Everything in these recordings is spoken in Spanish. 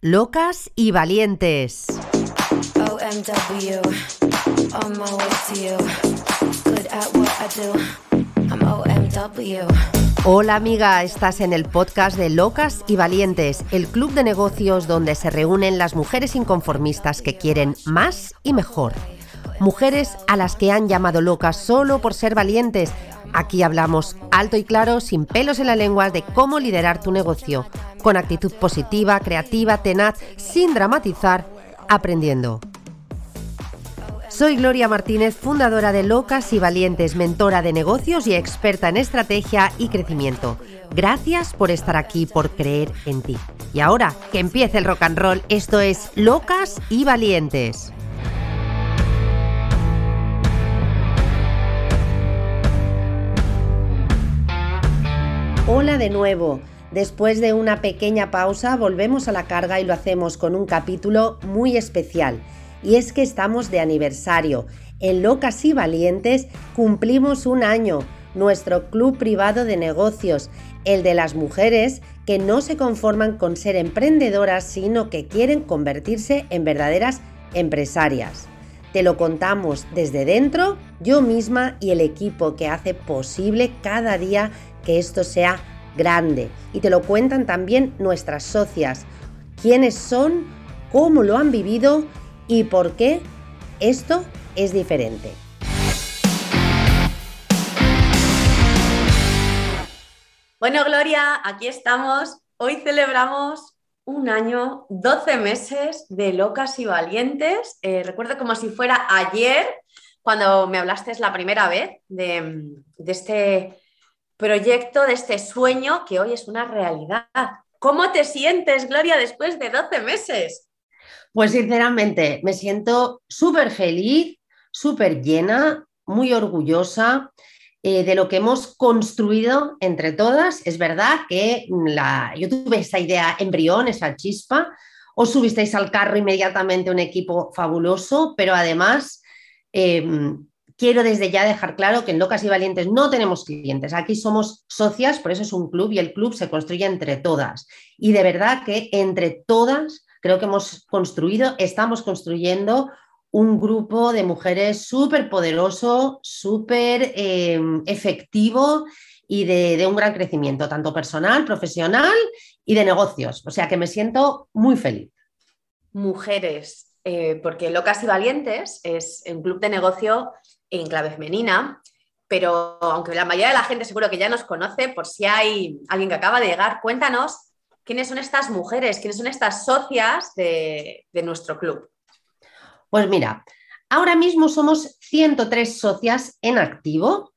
Locas y valientes. OMW, on my way to you. Good at what I do. I'm OMW. Hola amiga, estás en el podcast de Locas y Valientes, el club de negocios donde se reúnen las mujeres inconformistas que quieren más y mejor. Mujeres a las que han llamado locas solo por ser valientes. Aquí hablamos alto y claro, sin pelos en la lengua, de cómo liderar tu negocio, con actitud positiva, creativa, tenaz, sin dramatizar, aprendiendo. Soy Gloria Martínez, fundadora de Locas y Valientes, mentora de negocios y experta en estrategia y crecimiento. Gracias por estar aquí, por creer en ti. Y ahora, que empiece el rock and roll, esto es Locas y Valientes. Hola de nuevo. Después de una pequeña pausa volvemos a la carga y lo hacemos con un capítulo muy especial. Y es que estamos de aniversario. En Locas y Valientes cumplimos un año, nuestro club privado de negocios, el de las mujeres que no se conforman con ser emprendedoras, sino que quieren convertirse en verdaderas empresarias. Te lo contamos desde dentro, yo misma y el equipo que hace posible cada día que esto sea grande. Y te lo cuentan también nuestras socias. ¿Quiénes son? ¿Cómo lo han vivido? ¿Y por qué esto es diferente? Bueno, Gloria, aquí estamos. Hoy celebramos un año, 12 meses de locas y valientes. Eh, recuerdo como si fuera ayer, cuando me hablaste la primera vez de, de este proyecto, de este sueño que hoy es una realidad. ¿Cómo te sientes, Gloria, después de 12 meses? Pues sinceramente, me siento súper feliz, súper llena, muy orgullosa eh, de lo que hemos construido entre todas. Es verdad que yo tuve esa idea embrión, esa chispa, os subisteis al carro inmediatamente un equipo fabuloso, pero además em, quiero desde ya dejar claro que en Locas y Valientes no tenemos clientes, aquí somos socias, por eso es un club y el club se construye entre todas. Y de verdad que entre todas creo que hemos construido, estamos construyendo un grupo de mujeres súper poderoso, súper eh, efectivo y de, un gran crecimiento, tanto personal, profesional y de negocios. O sea que me siento muy feliz. Mujeres, eh, porque Locas y Valientes es un club de negocio en clave femenina, pero aunque la mayoría de la gente seguro que ya nos conoce, por si hay alguien que acaba de llegar, cuéntanos quiénes son estas mujeres, quiénes son estas socias de, nuestro club. Pues mira, ahora mismo somos 103 socias en activo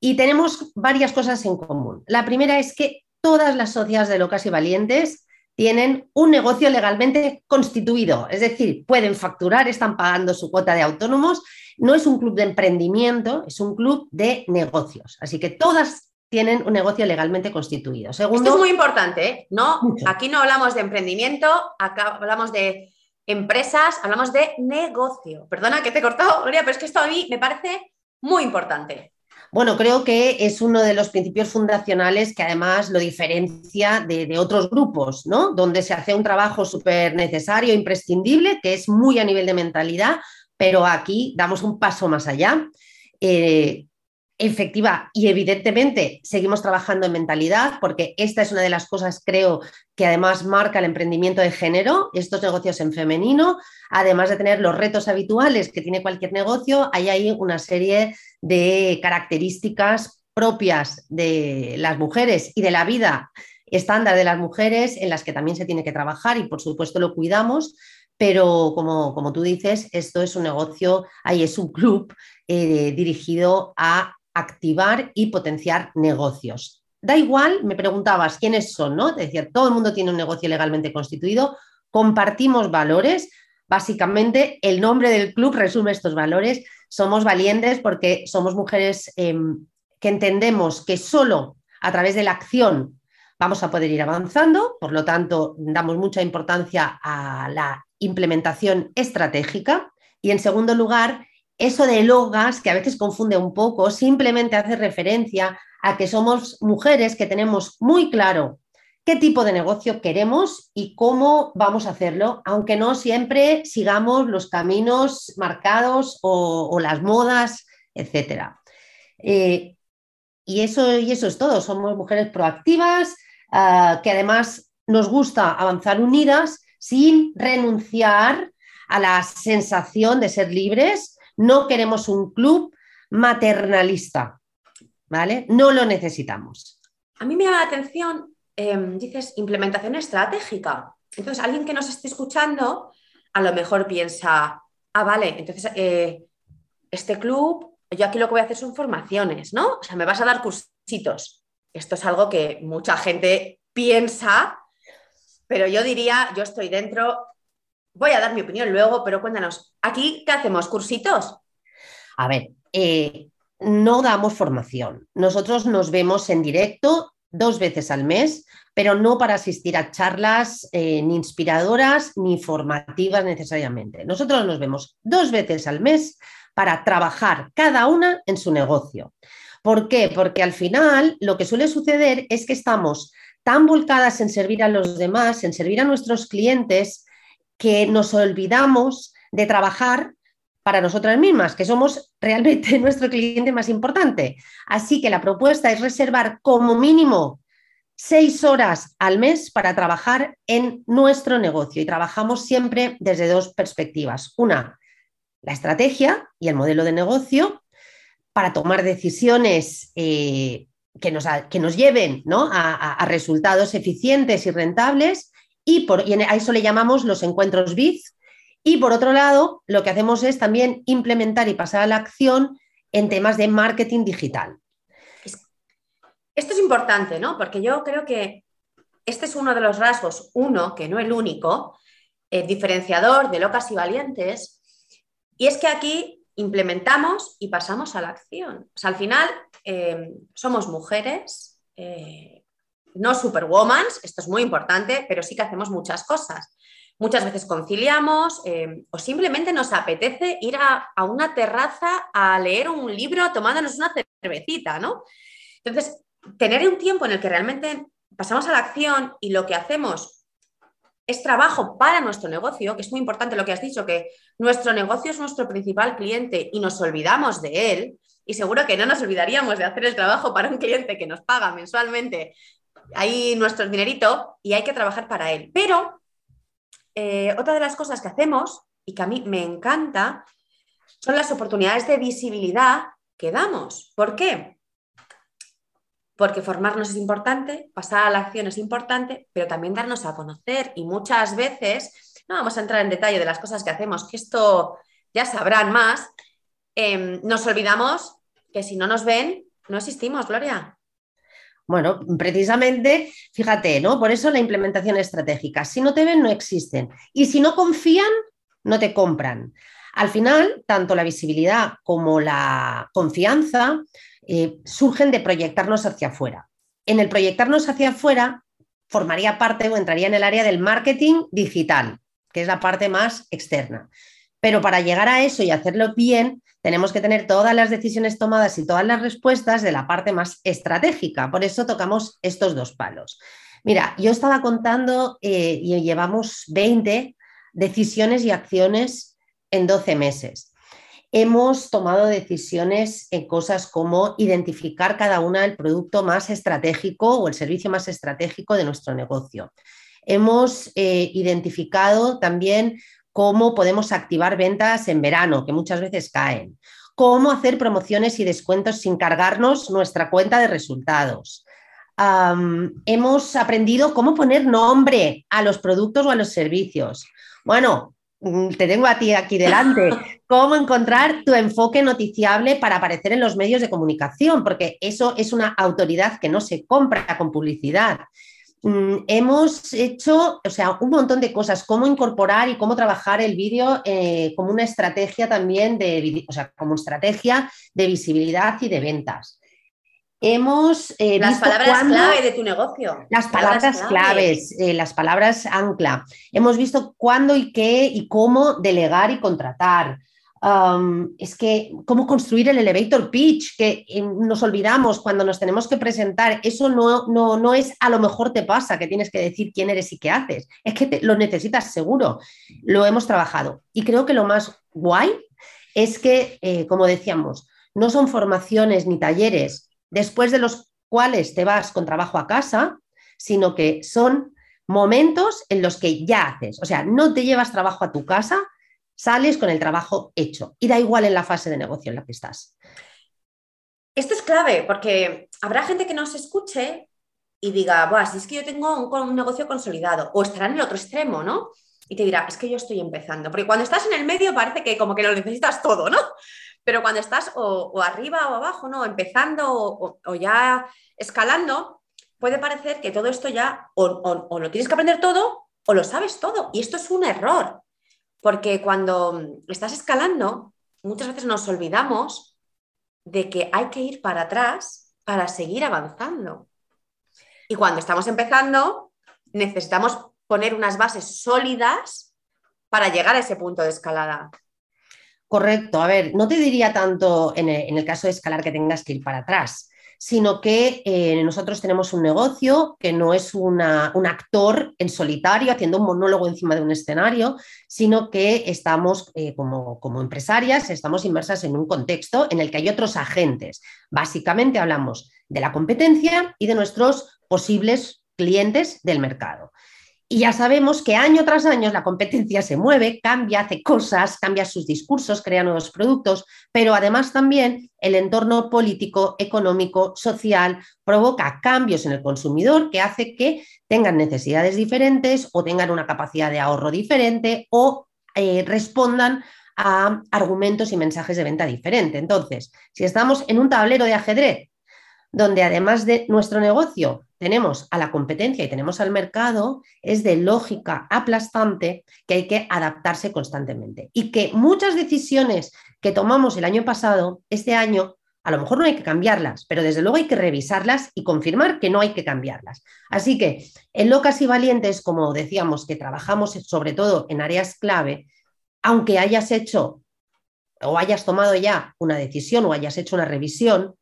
y tenemos varias cosas en común. La primera es que todas las socias de Locas y Valientes tienen un negocio legalmente constituido, es decir, pueden facturar, están pagando su cuota de autónomos no es un club de emprendimiento, es un club de negocios. Así que todas tienen un negocio legalmente constituido. Segundo, Esto es muy importante, ¿eh? ¿no? Aquí no hablamos de emprendimiento, acá hablamos de empresas, hablamos de negocio. Perdona que te he cortado, Gloria, pero es que esto a mí me parece muy importante. Bueno, creo que es uno de los principios fundacionales que además lo diferencia de, de otros grupos, ¿no? Donde se hace un trabajo súper necesario, imprescindible, que es muy a nivel de mentalidad, pero aquí damos un paso más allá. Eh, efectiva y evidentemente seguimos trabajando en mentalidad porque esta es una de las cosas creo que además marca el emprendimiento de género, estos negocios en femenino, además de tener los retos habituales que tiene cualquier negocio, hay ahí una serie de características propias de las mujeres y de la vida estándar de las mujeres en las que también se tiene que trabajar y por supuesto lo cuidamos, pero como, como tú dices, esto es un negocio, ahí es un club eh, dirigido a activar y potenciar negocios. Da igual, me preguntabas quiénes son, ¿no? Es decir, todo el mundo tiene un negocio legalmente constituido, compartimos valores, básicamente el nombre del club resume estos valores, somos valientes porque somos mujeres em, que entendemos que solo a través de la acción vamos a poder ir avanzando, por lo tanto, damos mucha importancia a la implementación estratégica. Y en segundo lugar, eso de logas, que a veces confunde un poco, simplemente hace referencia a que somos mujeres que tenemos muy claro qué tipo de negocio queremos y cómo vamos a hacerlo, aunque no siempre sigamos los caminos marcados o, las modas, etc. Eh, y, eso, y eso es todo, somos mujeres proactivas, ah, que además nos gusta avanzar unidas sin renunciar a la sensación de ser libres. No queremos un club maternalista, ¿vale? No lo necesitamos. A mí me llama la atención Em, dices implementación estratégica. Entonces, alguien que nos esté escuchando a lo mejor piensa, ah, vale, entonces eh, este club, yo aquí lo que voy a hacer son formaciones, ¿no? O sea, me vas a dar cursitos. Esto es algo que mucha gente piensa, pero yo diría, yo estoy dentro, voy a dar mi opinión luego, pero cuéntanos, ¿aquí qué hacemos? ¿Cursitos? A ver, eh, no damos formación. Nosotros nos vemos en directo dos veces al mes, pero no para asistir a charlas eh, ni inspiradoras ni formativas necesariamente. Nosotros nos vemos dos veces al mes para trabajar cada una en su negocio. ¿Por qué? Porque al final lo que suele suceder es que estamos tan volcadas en servir a los demás, en servir a nuestros clientes, que nos olvidamos de trabajar para nosotras mismas, que somos realmente nuestro cliente más importante. Así que la propuesta es reservar como mínimo seis horas al mes para trabajar en nuestro negocio y trabajamos siempre desde dos perspectivas. Una, la estrategia y el modelo de negocio para tomar decisiones eh, que, nos, que, nos, lleven a, resultados eficientes y rentables y, por, y a eso le llamamos los encuentros BIZ, y por otro lado, lo que hacemos es también implementar y pasar a la acción en temas de marketing digital. Esto es importante, ¿no? Porque yo creo que este es uno de los rasgos, uno, que no el único, el diferenciador de locas y valientes, y es que aquí implementamos y pasamos a la acción. Al final eh, somos mujeres, eh, no superwoman, esto es muy importante, pero sí que hacemos muchas cosas. Muchas veces conciliamos eh, o simplemente nos apetece ir a, una terraza a leer un libro tomándonos una cervecita, ¿no? Entonces, tener un tiempo en el que realmente pasamos a la acción y lo que hacemos es trabajo para nuestro negocio, que es muy importante lo que has dicho, que nuestro negocio es nuestro principal cliente y nos olvidamos de él, y seguro que no nos olvidaríamos de hacer el trabajo para un cliente que nos paga mensualmente ahí nuestro dinerito y hay que trabajar para él. Pero eh, otra de las cosas que hacemos y que a mí me encanta son las oportunidades de visibilidad que damos. ¿Por qué? Porque formarnos es importante, pasar a la acción es importante, pero también darnos a conocer y muchas veces, no vamos a entrar en detalle de las cosas que hacemos, que esto ya sabrán más, em, nos olvidamos que si no nos ven, no existimos, Gloria. Bueno, precisamente, fíjate, ¿no? Por eso la implementación estratégica. Si no te ven, no existen. Y si no confían, no te compran. Al final, tanto la visibilidad como la confianza eh, surgen de proyectarnos hacia afuera. En el proyectarnos hacia afuera, formaría parte o entraría en el área del marketing digital, que es la parte más externa. Pero para llegar a eso y hacerlo bien, tenemos que tener todas las decisiones tomadas y todas las respuestas de la parte más estratégica. Por eso tocamos estos dos palos. Mira, yo estaba contando eh, y llevamos 20 decisiones y acciones en 12 meses. Hemos tomado decisiones en cosas como identificar cada una el producto más estratégico o el servicio más estratégico de nuestro negocio. Hemos eh, identificado también cómo podemos activar ventas en verano, que muchas veces caen, cómo hacer promociones y descuentos sin cargarnos nuestra cuenta de resultados. hemos aprendido cómo poner nombre a los productos o a los servicios. Bueno, te tengo a ti aquí delante. Cómo encontrar tu enfoque noticiable para aparecer en los medios de comunicación, porque eso es una autoridad que no se compra con publicidad. Mm, hemos hecho, o sea, un montón de cosas, cómo incorporar y cómo trabajar el vídeo eh, como una estrategia también de, o sea, como estrategia de visibilidad y de ventas. Hemos eh, las palabras clave de tu negocio. Las palabras, claves, eh, las palabras ancla. Hemos visto cuándo y qué y cómo delegar y contratar. es que cómo construir el elevator pitch, que eh, nos olvidamos cuando nos tenemos que presentar, eso no, no, es a lo mejor te pasa, que tienes que decir quién eres y qué haces, es que lo necesitas seguro, lo hemos trabajado. Y creo que lo más guay es que, eh, como decíamos, no son formaciones ni talleres después de los cuales te vas con trabajo a casa, sino que son momentos en los que ya haces, o sea, no te llevas trabajo a tu casa, sales con el trabajo hecho y da igual en la fase de negocio en la que estás. Esto es clave porque habrá gente que nos escuche y diga, Buah, si es que yo tengo un, negocio consolidado o estará en el otro extremo, ¿no? Y te dirá, es que yo estoy empezando. Porque cuando estás en el medio parece que como que lo necesitas todo, ¿no? Pero cuando estás o, arriba o abajo, ¿no? Empezando o, ya escalando, puede parecer que todo esto ya o lo tienes que aprender todo o lo sabes todo. Y esto es un error. Porque cuando estás escalando, muchas veces nos olvidamos de que hay que ir para atrás para seguir avanzando. Y cuando estamos empezando, necesitamos poner unas bases sólidas para llegar a ese punto de escalada. Correcto. A ver, no te diría tanto en el, caso de escalar que tengas que ir para atrás sino que eh, nosotros tenemos un negocio que no es un actor en solitario haciendo un monólogo encima de un escenario, sino que estamos eh, como, como empresarias, estamos inmersas en un contexto en el que hay otros agentes. Básicamente hablamos de la competencia y de nuestros posibles clientes del mercado. Y ya sabemos que año tras año la competencia se mueve, cambia, hace cosas, cambia sus discursos, crea nuevos productos, pero además también el entorno político, económico, social provoca cambios en el consumidor que hace que tengan necesidades diferentes o tengan una capacidad de ahorro diferente o eh, respondan a argumentos y mensajes de venta diferente. Entonces, si estamos en un tablero de ajedrez donde además de nuestro negocio tenemos a la competencia y tenemos al mercado, es de lógica aplastante que hay que adaptarse constantemente. Y que muchas decisiones que tomamos el año pasado, este año, a lo mejor no hay que cambiarlas, pero desde luego hay que revisarlas y confirmar que no hay que cambiarlas. Así que en Locas y Valientes, como decíamos, que trabajamos sobre todo en áreas clave, aunque hayas hecho o hayas tomado ya una decisión o hayas hecho una revisión,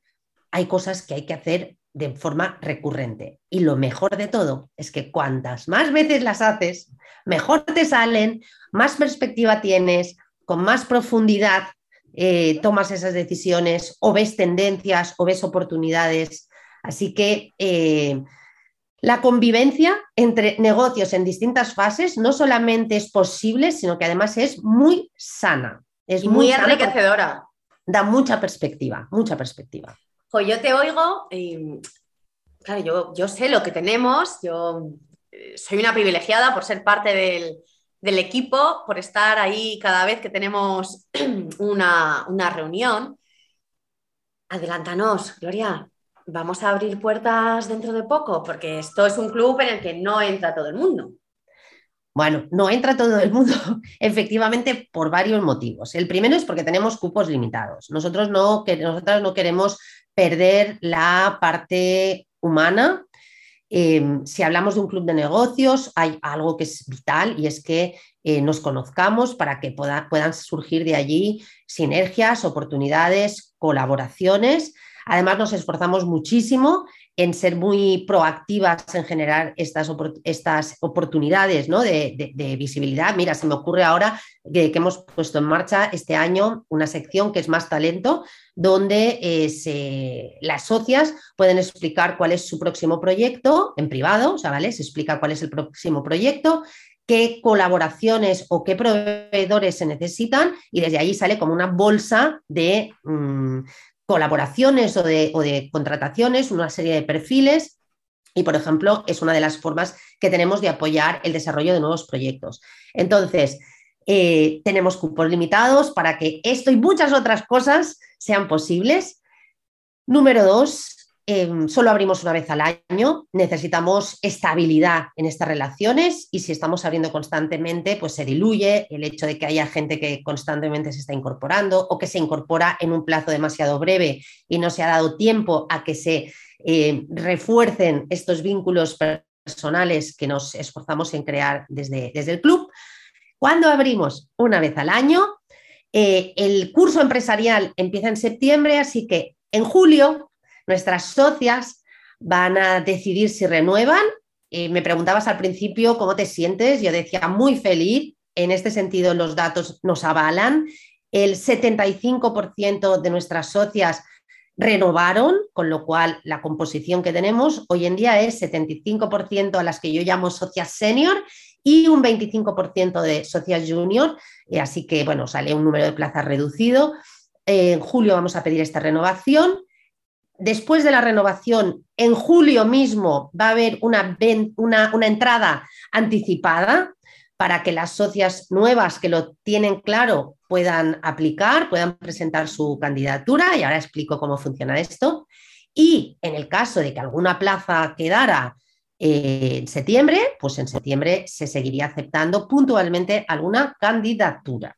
hay cosas que hay que hacer de forma recurrente. Y lo mejor de todo es que cuantas más veces las haces, mejor te salen, más perspectiva tienes, con más profundidad eh, tomas esas decisiones o ves tendencias o ves oportunidades. Así que eh, la convivencia entre negocios en distintas fases no solamente es posible, sino que además es muy sana. Es muy enriquecedora. Da mucha perspectiva, mucha perspectiva. Pues yo te oigo y, claro, yo, yo sé lo que tenemos, yo eh, soy una privilegiada por ser parte del, equipo, por estar ahí cada vez que tenemos una, una reunión. Adelántanos, Gloria, vamos a abrir puertas dentro de poco, porque esto es un club en el que no entra todo el mundo. Bueno, no entra todo el mundo, efectivamente, por varios motivos. El primero es porque tenemos cupos limitados. Nosotros no, nosotras no queremos perder la parte humana. Eh, si hablamos de un club de negocios, hay algo que es vital y es que eh, nos conozcamos para que puedan surgir de allí sinergias, oportunidades, colaboraciones. Además, nos esforzamos muchísimo en ser muy proactivas en generar estas, estas oportunidades ¿no? de, visibilidad. Mira, se me ocurre ahora que, hemos puesto en marcha este año una sección que es más talento, donde eh, las socias pueden explicar cuál es su próximo proyecto en privado, o sea, ¿vale? Se explica cuál es el próximo proyecto, qué colaboraciones o qué proveedores se necesitan y desde allí sale como una bolsa de, mm, colaboraciones o de, contrataciones, una serie de perfiles y, por ejemplo, es una de las formas que tenemos de apoyar el desarrollo de nuevos proyectos. Entonces, eh, tenemos cupos limitados para que esto y muchas otras cosas sean posibles. Número dos, Em, solo abrimos una vez al año, necesitamos estabilidad en estas relaciones y si estamos abriendo constantemente, pues se diluye el hecho de que haya gente que constantemente se está incorporando o que se incorpora en un plazo demasiado breve y no se ha dado tiempo a que se eh, refuercen estos vínculos personales que nos esforzamos en crear desde, desde el club. Cuando abrimos una vez al año, Eh, el curso empresarial empieza en septiembre, así que en julio nuestras socias van a decidir si renuevan. Me preguntabas al principio cómo te sientes, yo decía muy feliz, en este sentido los datos nos avalan. El 75% de nuestras socias renovaron, con lo cual la composición que tenemos hoy en día es 75% a las que yo llamo socias senior y un 25% de socias junior, eh, así que bueno, sale un número de plazas reducido. en julio vamos a pedir esta renovación. Después de la renovación, en julio mismo va a haber una, entrada anticipada para que las socias nuevas que lo tienen claro puedan aplicar, puedan presentar su candidatura y ahora explico cómo funciona esto. Y en el caso de que alguna plaza quedara eh, en septiembre, pues en septiembre se seguiría aceptando puntualmente alguna candidatura.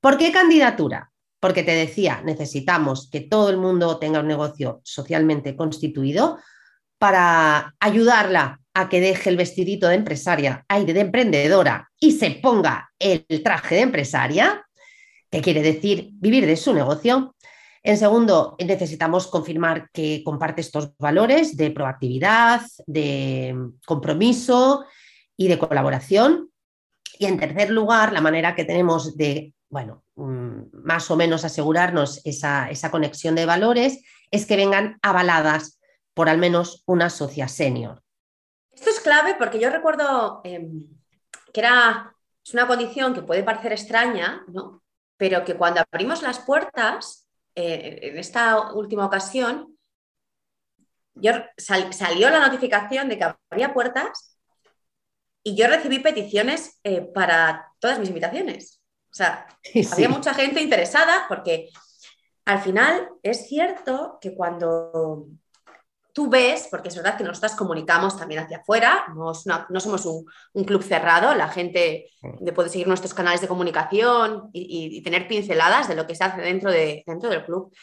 ¿Por qué candidatura? Porque te decía, necesitamos que todo el mundo tenga un negocio socialmente constituido para ayudarla a que deje el vestidito de empresaria, aire de emprendedora y se ponga el traje de empresaria, que quiere decir vivir de su negocio. En segundo, necesitamos confirmar que comparte estos valores de proactividad, de compromiso y de colaboración. Y en tercer lugar, la manera que tenemos de, bueno, mm, más o menos asegurarnos esa, esa conexión de valores es que vengan avaladas por al menos una socia senior. Esto es clave porque yo recuerdo em, que era, es una condición que puede parecer extraña, ¿no? pero que cuando abrimos las puertas, eh, en esta última ocasión, yo, salió la notificación de que abría puertas y yo recibí peticiones eh, para todas mis invitaciones. O sea, había mucha gente interesada porque al final es cierto que cuando tú ves, porque es verdad que nosotras comunicamos también hacia afuera, no, somos un, club cerrado, la gente puede seguir nuestros canales de comunicación y, tener pinceladas de lo que se hace dentro, de, dentro del club.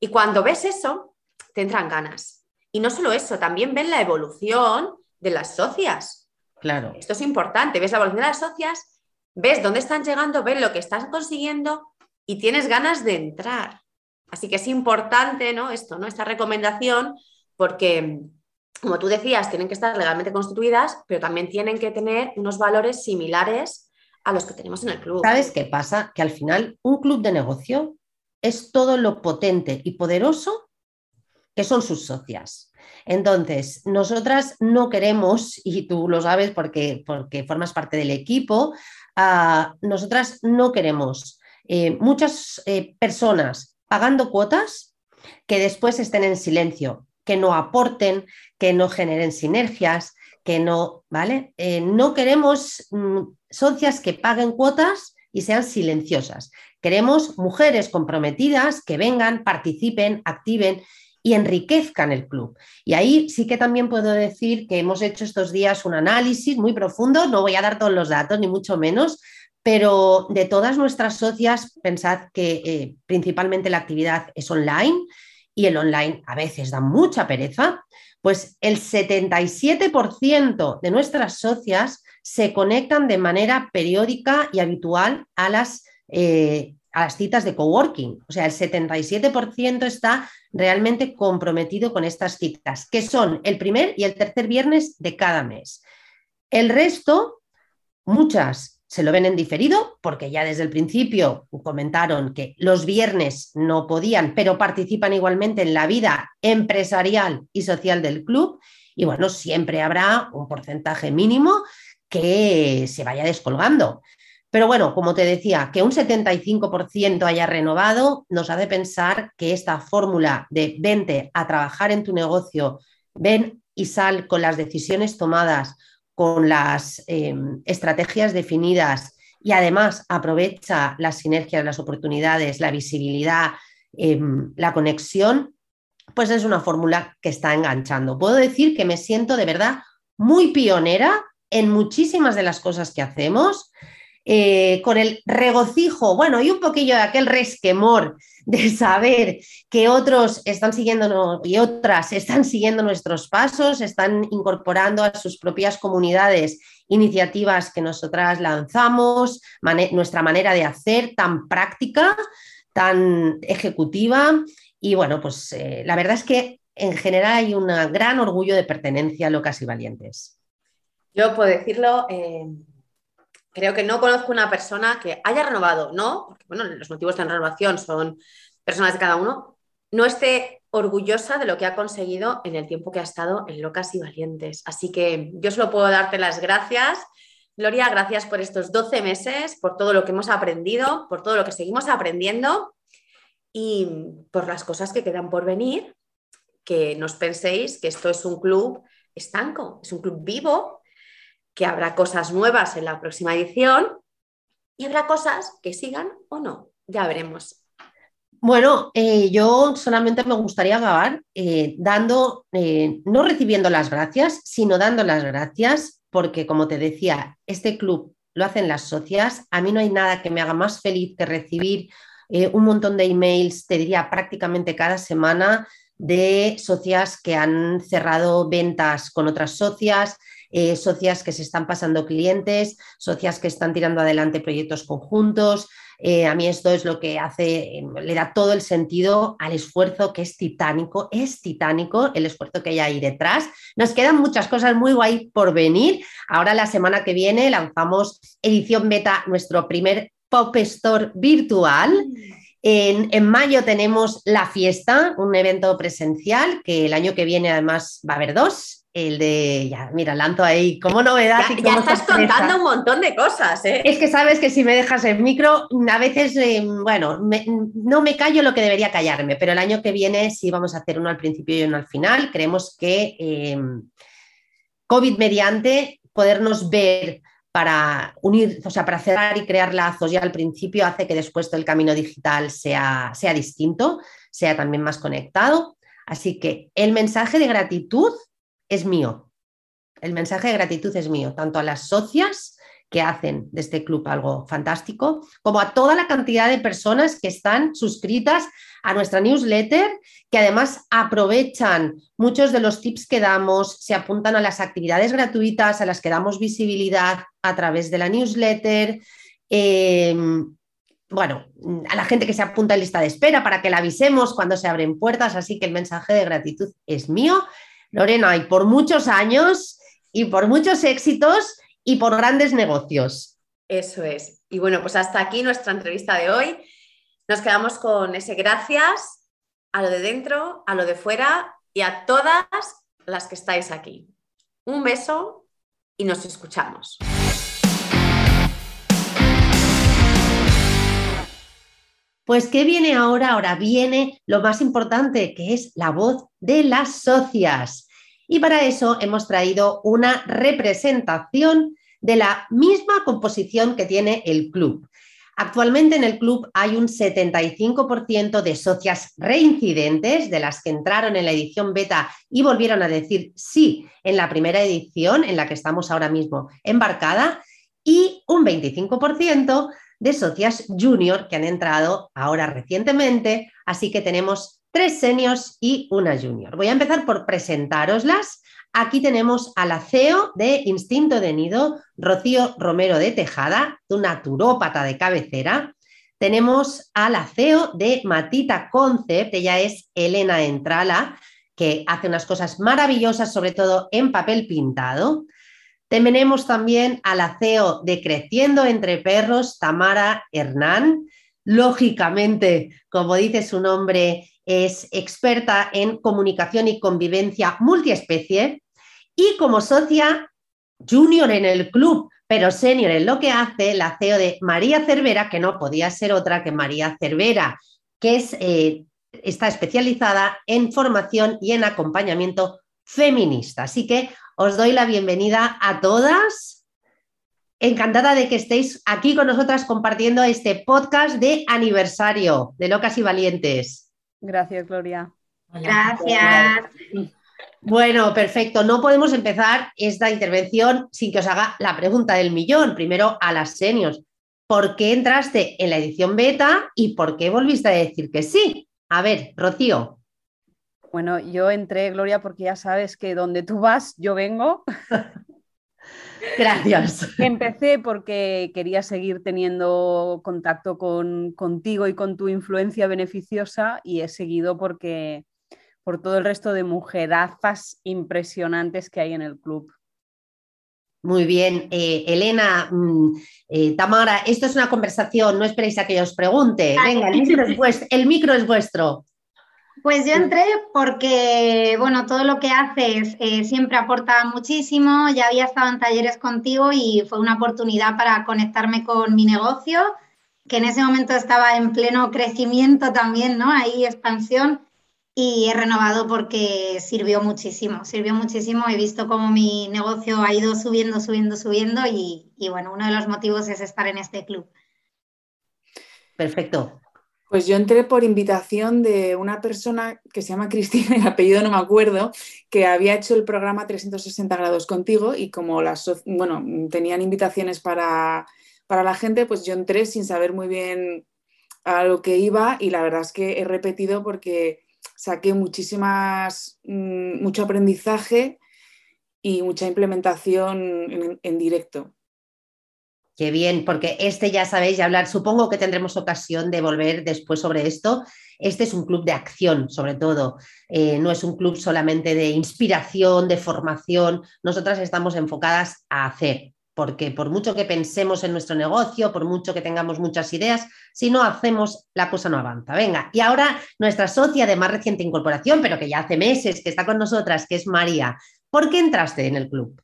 Y cuando ves eso, te entran ganas. Y no solo eso, también ven la evolución de las socias. Claro. Esto es importante, ves la evolución de las socias, ves dónde están llegando, ves lo que están consiguiendo y tienes ganas de entrar. Así que es importante, ¿no? Esto, ¿no? Esta recomendación porque, como tú decías, tienen que estar legalmente constituidas, pero también tienen que tener unos valores similares a los que tenemos en el club. ¿Sabes qué pasa? Que al final un club de negocio es todo lo potente y poderoso que son sus socias. Entonces, nosotras no queremos, y tú lo sabes porque, porque formas parte del equipo, uh, nosotras no queremos eh, muchas eh, personas pagando cuotas que después estén en silencio que no aporten, que no generen sinergias, que no, ¿vale? Eh, no queremos mm, socias que paguen cuotas y sean silenciosas. Queremos mujeres comprometidas que vengan, participen, activen y enriquezcan el club. Y ahí sí que también puedo decir que hemos hecho estos días un análisis muy profundo, no voy a dar todos los datos, ni mucho menos, pero de todas nuestras socias, pensad que eh, principalmente la actividad es online y el online a veces da mucha pereza, pues el 77% de nuestras socias se conectan de manera periódica y habitual a las, eh, a las citas de coworking. O sea, el 77% está realmente comprometido con estas citas, que son el primer y el tercer viernes de cada mes. El resto, muchas se lo ven en diferido porque ya desde el principio comentaron que los viernes no podían, pero participan igualmente en la vida empresarial y social del club. Y bueno, siempre habrá un porcentaje mínimo que se vaya descolgando. Pero bueno, como te decía, que un 75% haya renovado nos hace pensar que esta fórmula de vente a trabajar en tu negocio, ven y sal con las decisiones tomadas, con las em, estrategias definidas y además aprovecha las sinergias, las oportunidades, la visibilidad, em, la conexión, pues es una fórmula que está enganchando. Puedo decir que me siento de verdad muy pionera en muchísimas de las cosas que hacemos. Eh, con el regocijo, bueno, y un poquillo de aquel resquemor de saber que otros están siguiendo y otras están siguiendo nuestros pasos, están incorporando a sus propias comunidades iniciativas que nosotras lanzamos, nuestra manera de hacer tan práctica, tan ejecutiva. Y bueno, pues eh, la verdad es que en general hay un gran orgullo de pertenencia a Locas y Valientes. Yo puedo decirlo, eh, creo que no conozco una persona que haya renovado, ¿no? Porque bueno, los motivos de renovación son personas de cada uno, no esté orgullosa de lo que ha conseguido en el tiempo que ha estado en Locas y Valientes. Así que yo solo puedo darte las gracias. Gloria, gracias por estos 12 meses, por todo lo que hemos aprendido, por todo lo que seguimos aprendiendo y por las cosas que quedan por venir, que nos penséis que esto es un club estanco, es un club vivo, que habrá cosas nuevas en la próxima edición y habrá cosas que sigan o no. Ya veremos. Bueno, eh, yo solamente me gustaría acabar eh, dando, eh, no recibiendo las gracias, sino dando las gracias, porque como te decía, este club lo hacen las socias. A mí no hay nada que me haga más feliz que recibir un montón de emails, te diría prácticamente cada semana, de socias que han cerrado ventas con otras socias, socias que se están pasando clientes, socias que están tirando adelante proyectos conjuntos, eh, a mí esto es lo que hace, em, le da todo el sentido al esfuerzo que es titánico, es titánico el esfuerzo que hay ahí detrás. Nos quedan muchas cosas muy guay por venir. Ahora la semana que viene lanzamos edición beta, nuestro primer Pop Store virtual. En, en, mayo tenemos la fiesta, un evento presencial que el año que viene además va a haber dos el de, ya, mira, lanzo ahí como novedad. Ya, y ya estás contando un montón de cosas, ¿eh? Es que sabes que si me dejas el micro, a veces, eh, bueno, no me callo lo que debería callarme, pero el año que viene sí vamos a hacer uno al principio y uno al final. Creemos que em, COVID mediante, podernos ver para unir, o sea, para cerrar y crear lazos ya al principio hace que después el camino digital sea, sea distinto, sea también más conectado. Así que el mensaje de gratitud es mío. El mensaje de gratitud es mío, tanto a las socias que hacen de este club algo fantástico, como a toda la cantidad de personas que están suscritas a nuestra newsletter, que además aprovechan muchos de los tips que damos, se apuntan a las actividades gratuitas a las que damos visibilidad a través de la newsletter. Em, bueno, a la gente que se apunta en lista de espera para que la avisemos cuando se abren puertas, así que el mensaje de gratitud es mío Lorena, y por muchos años y por muchos éxitos y por grandes negocios. Eso es. Y bueno, pues hasta aquí nuestra entrevista de hoy. Nos quedamos con ese gracias a lo de dentro, a lo de fuera y a todas las que estáis aquí. Un beso y nos escuchamos. Pues, ¿qué viene ahora? Ahora viene lo más importante, que es la voz de las socias. Y para eso hemos traído una representación de la misma composición que tiene el club. Actualmente en el club hay un 75% de socias reincidentes, de las que entraron en la edición beta y volvieron a decir sí en la primera edición, en la que estamos ahora mismo embarcada, y un 25% de socias junior que han entrado ahora recientemente, así que tenemos tres seniors y una junior. Voy a empezar por presentároslas. Aquí tenemos a la CEO de Instinto de Nido, Rocío Romero de Tejada, una naturópata de cabecera. Tenemos a la CEO de Matita Concept, ella es Elena Entrala, que hace unas cosas maravillosas, sobre todo en papel pintado. Tenemos también a la CEO de Creciendo entre Perros, Tamara Hernán. Lógicamente, como dice su nombre, es experta en comunicación y convivencia multiespecie y como socia junior en el club, pero senior en lo que hace, la CEO de María Cervera, que no podía ser otra que María Cervera, que es, eh, está especializada en formación y en acompañamiento feminista. Así que os doy la bienvenida a todas. Encantada de que estéis aquí con nosotras compartiendo este podcast de aniversario de Locas y Valientes. Gracias, Gloria. Gracias. Bueno, perfecto. No podemos empezar esta intervención sin que os haga la pregunta del millón. Primero a las seniors. ¿por qué entraste en la edición beta y por qué volviste a decir que sí? A ver, Rocío. Bueno, yo entré, Gloria, porque ya sabes que donde tú vas, yo vengo. Gracias. Empecé porque quería seguir teniendo contacto con, contigo y con tu influencia beneficiosa y he seguido porque por todo el resto de mujerazas impresionantes que hay en el club. Muy bien, eh, Elena, mm, eh, Tamara, esto es una conversación, no esperéis a que yo os pregunte. Venga, el micro es vuestro. El micro es vuestro. Pues yo entré porque, bueno, todo lo que haces eh, siempre aporta muchísimo. Ya había estado en talleres contigo y fue una oportunidad para conectarme con mi negocio, que en ese momento estaba en pleno crecimiento también, ¿no? Ahí expansión y he renovado porque sirvió muchísimo, sirvió muchísimo. He visto cómo mi negocio ha ido subiendo, subiendo, subiendo y, y bueno, uno de los motivos es estar en este club. Perfecto. Pues yo entré por invitación de una persona que se llama Cristina, el apellido no me acuerdo, que había hecho el programa 360 grados contigo y como las, bueno, tenían invitaciones para, para la gente, pues yo entré sin saber muy bien a lo que iba y la verdad es que he repetido porque saqué muchísimas, mm, mucho aprendizaje y mucha implementación en directo. Qué bien, porque este ya sabéis de hablar, supongo que tendremos ocasión de volver después sobre esto. Este es un club de acción, sobre todo, eh, no es un club solamente de inspiración, de formación. Nosotras estamos enfocadas a hacer, porque por mucho que pensemos en nuestro negocio, por mucho que tengamos muchas ideas, si no hacemos, la cosa no avanza. Venga, y ahora nuestra socia de más reciente incorporación, pero que ya hace meses que está con nosotras, que es María. ¿Por qué entraste en el club?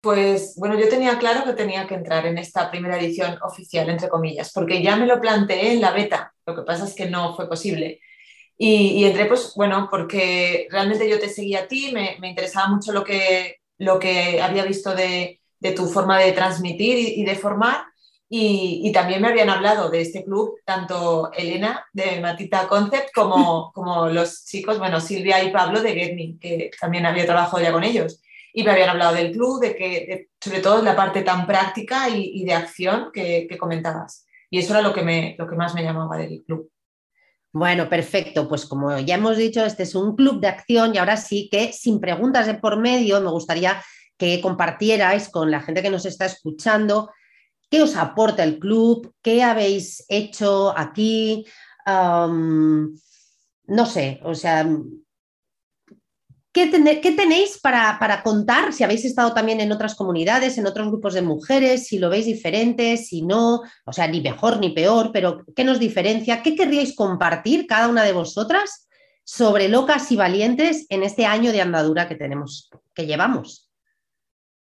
Pues bueno, yo tenía claro que tenía que entrar en esta primera edición oficial, entre comillas, porque ya me lo planteé en la beta, lo que pasa es que no fue posible. Y, entré, pues bueno, porque realmente yo te seguía a ti, me, interesaba mucho lo que, lo que había visto de, tu forma de transmitir y, de formar. Y, también me habían hablado de este club, tanto Elena de Matita Concept como, como los chicos, bueno, Silvia y Pablo de Get que también había trabajado ya con ellos y me habían hablado del club, de que sobre todo la parte tan práctica y, de acción que, comentabas. Y eso era lo que, me, lo que más me llamaba del club. Bueno, perfecto. Pues como ya hemos dicho, este es un club de acción y ahora sí que sin preguntas de por medio, me gustaría que compartierais con la gente que nos está escuchando qué os aporta el club, qué habéis hecho aquí. no sé, o sea, ¿Qué, tenéis para, contar? Si habéis estado también en otras comunidades, en otros grupos de mujeres, si lo veis diferente, si no, o sea, ni mejor ni peor, pero ¿qué nos diferencia? ¿Qué querríais compartir cada una de vosotras sobre locas y valientes en este año de andadura que tenemos, que llevamos?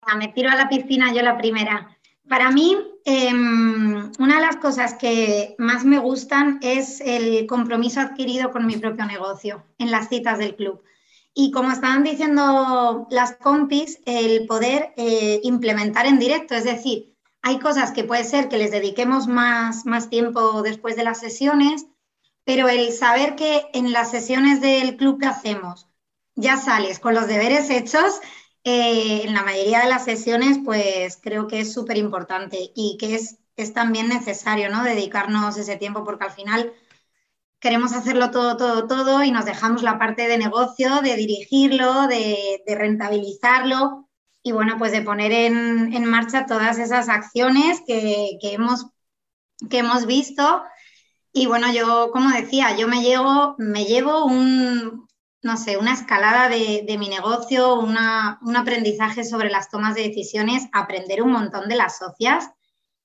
Ah, me tiro a la piscina yo la primera. Para mí, em, una de las cosas que más me gustan es el compromiso adquirido con mi propio negocio en las citas del club. Y como estaban diciendo las compis, el poder eh, implementar en directo, es decir, hay cosas que puede ser que les dediquemos más, más tiempo después de las sesiones, pero el saber que en las sesiones del club que hacemos ya sales con los deberes hechos, eh, en la mayoría de las sesiones, pues creo que es súper importante y que es, es también necesario, ¿no? Dedicarnos ese tiempo porque al final queremos hacerlo todo, todo, todo y nos dejamos la parte de negocio, de dirigirlo, de, rentabilizarlo y bueno, pues de poner en, marcha todas esas acciones que, hemos, que hemos visto. Y bueno, yo, como decía, yo me llevo, me llevo un, no sé, una escalada de, mi negocio, un aprendizaje sobre las tomas de decisiones, aprender un montón de las socias,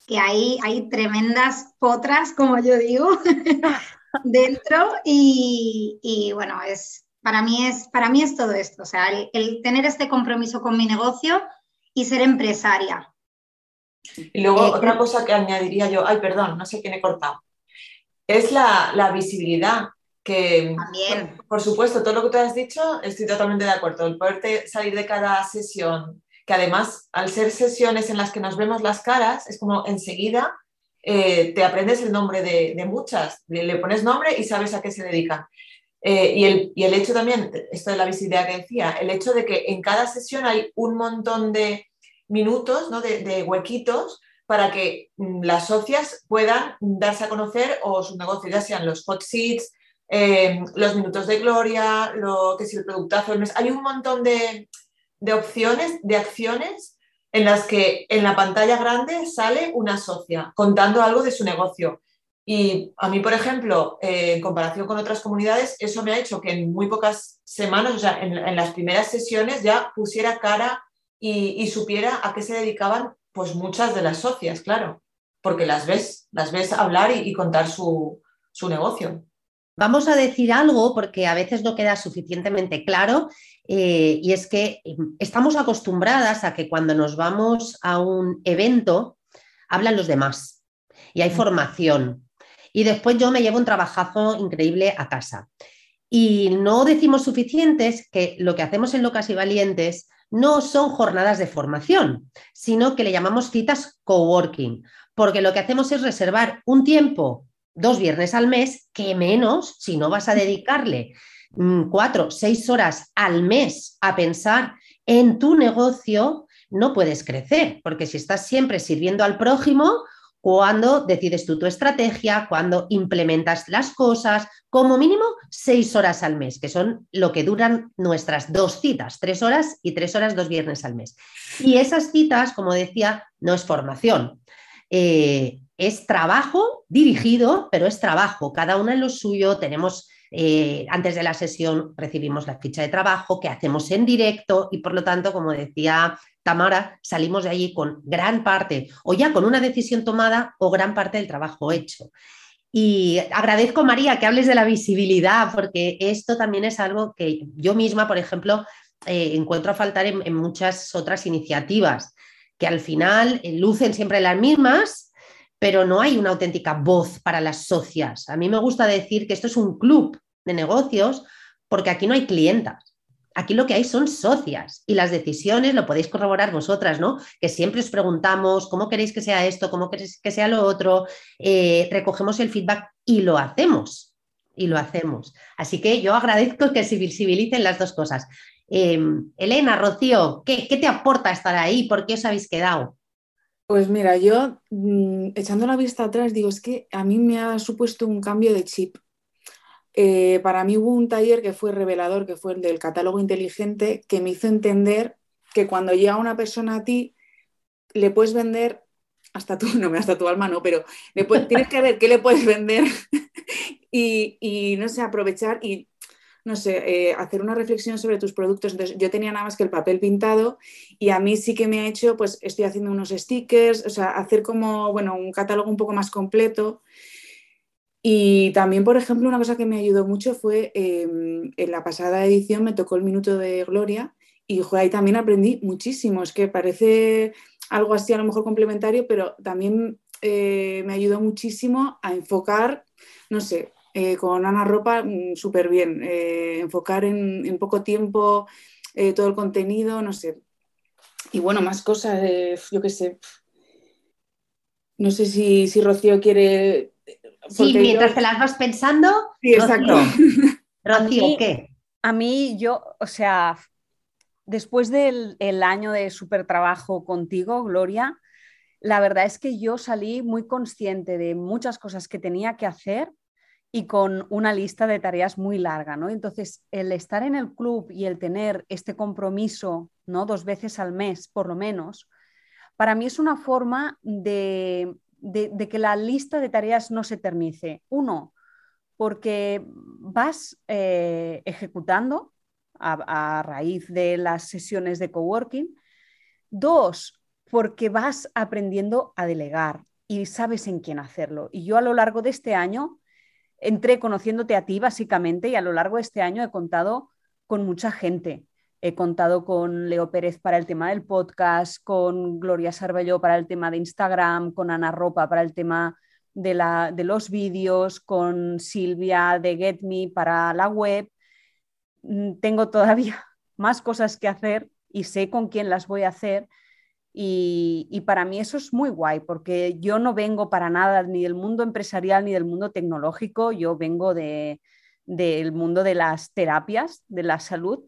que hay, hay tremendas potras, como yo digo, dentro y, bueno, es, para, mí es, para mí es todo esto, o sea, el, tener este compromiso con mi negocio y ser empresaria. Y luego eh, otra cosa que añadiría yo, ay, perdón, no sé quién he cortado, es la, visibilidad, que También. Por, supuesto, todo lo que tú has dicho, estoy totalmente de acuerdo, el poder salir de cada sesión, que además al ser sesiones en las que nos vemos las caras, es como enseguida eh, te aprendes el nombre de, muchas, le pones nombre y sabes a qué se dedican. Eh, y, el, y, el, hecho también, esto de la visibilidad que decía, el hecho de que en cada sesión hay un montón de minutos, ¿no? de, huequitos para que mm, las socias puedan darse a conocer o sus negocios, ya sean los hot seats, eh, los minutos de gloria, lo que es el productazo del mes. Hay un montón de, de opciones, de acciones en las que en la pantalla grande sale una socia contando algo de su negocio. Y a mí, por ejemplo, eh, en comparación con otras comunidades, eso me ha hecho que en muy pocas semanas, o sea, en, las primeras sesiones ya pusiera cara y, supiera a qué se dedicaban pues muchas de las socias, claro, porque las ves, las ves hablar y, contar su, su negocio. Vamos a decir algo porque a veces no queda suficientemente claro eh, y es que em, estamos acostumbradas a que cuando nos vamos a un evento hablan los demás y hay formación. Y después yo me llevo un trabajazo increíble a casa. Y no decimos suficientes que lo que hacemos en Locas y Valientes no son jornadas de formación, sino que le llamamos citas coworking, porque lo que hacemos es reservar un tiempo, dos viernes al mes, que menos si no vas a dedicarle Mm, cuatro, seis horas al mes a pensar en tu negocio, no puedes crecer, porque si estás siempre sirviendo al prójimo, cuando decides tú tu estrategia, cuando implementas las cosas, como mínimo seis horas al mes, que son lo que duran nuestras dos citas, tres horas y tres horas dos viernes al mes. Y esas citas, como decía, no es formación. Eh, es trabajo dirigido, pero es trabajo, cada una en lo suyo, tenemos eh, antes de la sesión recibimos la ficha de trabajo que hacemos en directo y por lo tanto, como decía Tamara, salimos de allí con gran parte o ya con una decisión tomada o gran parte del trabajo hecho. Y agradezco, María, que hables de la visibilidad, porque esto también es algo que yo misma, por ejemplo, eh, encuentro a faltar en, muchas otras iniciativas, que al final eh, lucen siempre las mismas, pero no hay una auténtica voz para las socias. A mí me gusta decir que esto es un club de negocios porque aquí no hay clientas. Aquí lo que hay son socias y las decisiones lo podéis corroborar vosotras, ¿no? Que siempre os preguntamos cómo queréis que sea esto, cómo queréis que sea lo otro, eh, recogemos el feedback y lo hacemos. Y lo hacemos. Así que yo agradezco que se visibilicen las dos cosas. Em, Elena, Rocío, ¿qué, ¿qué, te aporta estar ahí? ¿Por qué os habéis quedado? Pues mira, yo mm, echando la vista atrás digo, es que a mí me ha supuesto un cambio de chip. Eh, para mí hubo un taller que fue revelador, que fue el del catálogo inteligente, que me hizo entender que cuando llega una persona a ti, le puedes vender hasta tú, no hasta tu alma, no, pero tienes que ver qué le puedes vender y, no sé, aprovechar y no sé, eh, hacer una reflexión sobre tus productos. Entonces, yo tenía nada más que el papel pintado y a mí sí que me ha hecho, pues estoy haciendo unos stickers, o sea, hacer como, bueno, un catálogo un poco más completo. Y también, por ejemplo, una cosa que me ayudó mucho fue em, en la pasada edición me tocó el minuto de Gloria y ahí también aprendí muchísimo. Es que parece algo así a lo mejor complementario, pero también eh, me ayudó muchísimo a enfocar, no sé, eh, con Ana Ropa mm, súper bien, eh, enfocar en, poco tiempo todo el contenido, no sé. Y bueno, más cosas, yo qué sé. No sé si, si Rocío quiere Sí, mientras te las vas pensando. Sí, exacto. Rocío, ¿qué? A mí, yo, o sea, después del año de súper trabajo contigo, Gloria, la verdad es que yo salí muy consciente de muchas cosas que tenía que hacer y con una lista de tareas muy larga, ¿no? Entonces, el estar en el club y el tener este compromiso, ¿no? Dos veces al mes, por lo menos, para mí es una forma de de, que la lista de tareas no se eternice. Uno, porque vas eh, ejecutando a, raíz de las sesiones de coworking. Dos, porque vas aprendiendo a delegar y sabes en quién hacerlo. Y yo a lo largo de este año entré conociéndote a ti básicamente y a lo largo de este año he contado con mucha gente. He contado con Leo Pérez para el tema del podcast, con Gloria Sarballó para el tema de Instagram, con Ana Ropa para el tema de los vídeos, con Silvia de Get Me para la web. Mm, tengo todavía más cosas que hacer y sé con quién las voy a hacer. Y, para mí eso es muy guay, porque yo no vengo para nada ni del mundo empresarial ni del mundo tecnológico, yo vengo de, del mundo de las terapias, de la salud,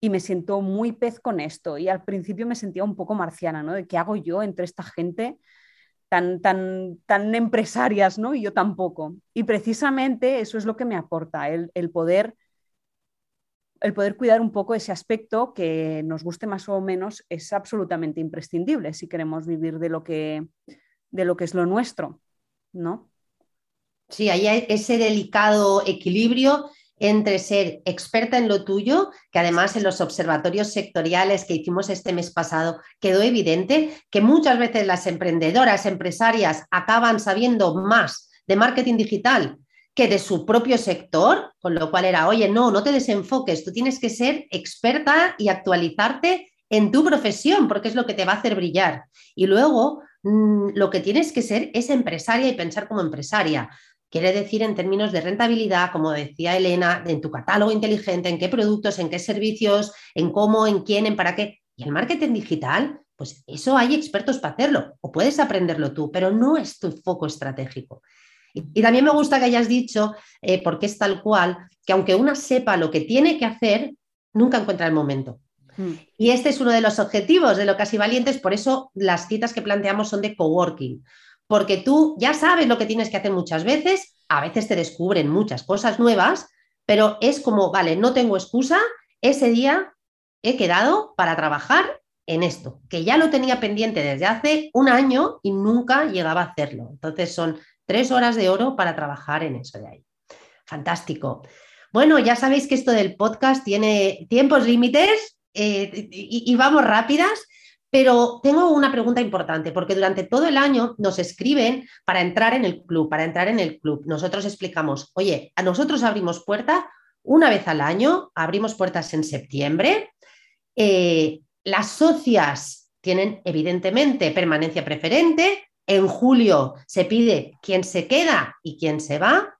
y me siento muy pez con esto. Y al principio me sentía un poco marciana, ¿no? De qué hago yo entre esta gente tan, tan, tan empresarias, ¿no? Y yo tampoco. Y precisamente eso es lo que me aporta, el, el poder el poder cuidar un poco ese aspecto que nos guste más o menos es absolutamente imprescindible si queremos vivir de lo que, de lo que es lo nuestro, ¿no? Sí, hay ese delicado equilibrio entre ser experta en lo tuyo, que además en los observatorios sectoriales que hicimos este mes pasado quedó evidente que muchas veces las emprendedoras, empresarias acaban sabiendo más de marketing digital que de su propio sector, con lo cual era, oye, no, no te desenfoques, tú tienes que ser experta y actualizarte en tu profesión, porque es lo que te va a hacer brillar. Y luego, mm, lo que tienes que ser es empresaria y pensar como empresaria. Quiere decir en términos de rentabilidad, como decía Elena, en tu catálogo inteligente, en qué productos, en qué servicios, en cómo, en quién, en para qué. Y el marketing digital, pues eso hay expertos para hacerlo, o puedes aprenderlo tú, pero no es tu foco estratégico. Y, también me gusta que hayas dicho, eh, porque es tal cual, que aunque una sepa lo que tiene que hacer, nunca encuentra el momento. Hmm. Y este es uno de los objetivos de lo casi valientes, por eso las citas que planteamos son de coworking, porque tú ya sabes lo que tienes que hacer muchas veces, a veces te descubren muchas cosas nuevas, pero es como, vale, no tengo excusa, ese día he quedado para trabajar en esto, que ya lo tenía pendiente desde hace un año y nunca llegaba a hacerlo. Entonces son tres horas de oro para trabajar en eso de ahí. Fantástico. Bueno, ya sabéis que esto del podcast tiene tiempos límites eh, y vamos rápidas. Pero tengo una pregunta importante, porque durante todo el año nos escriben para entrar en el club, para entrar en el club. Nosotros explicamos, oye, a nosotros abrimos puertas una vez al año, abrimos puertas en septiembre. Eh, las socias tienen evidentemente permanencia preferente. En julio se pide quién se queda y quién se va.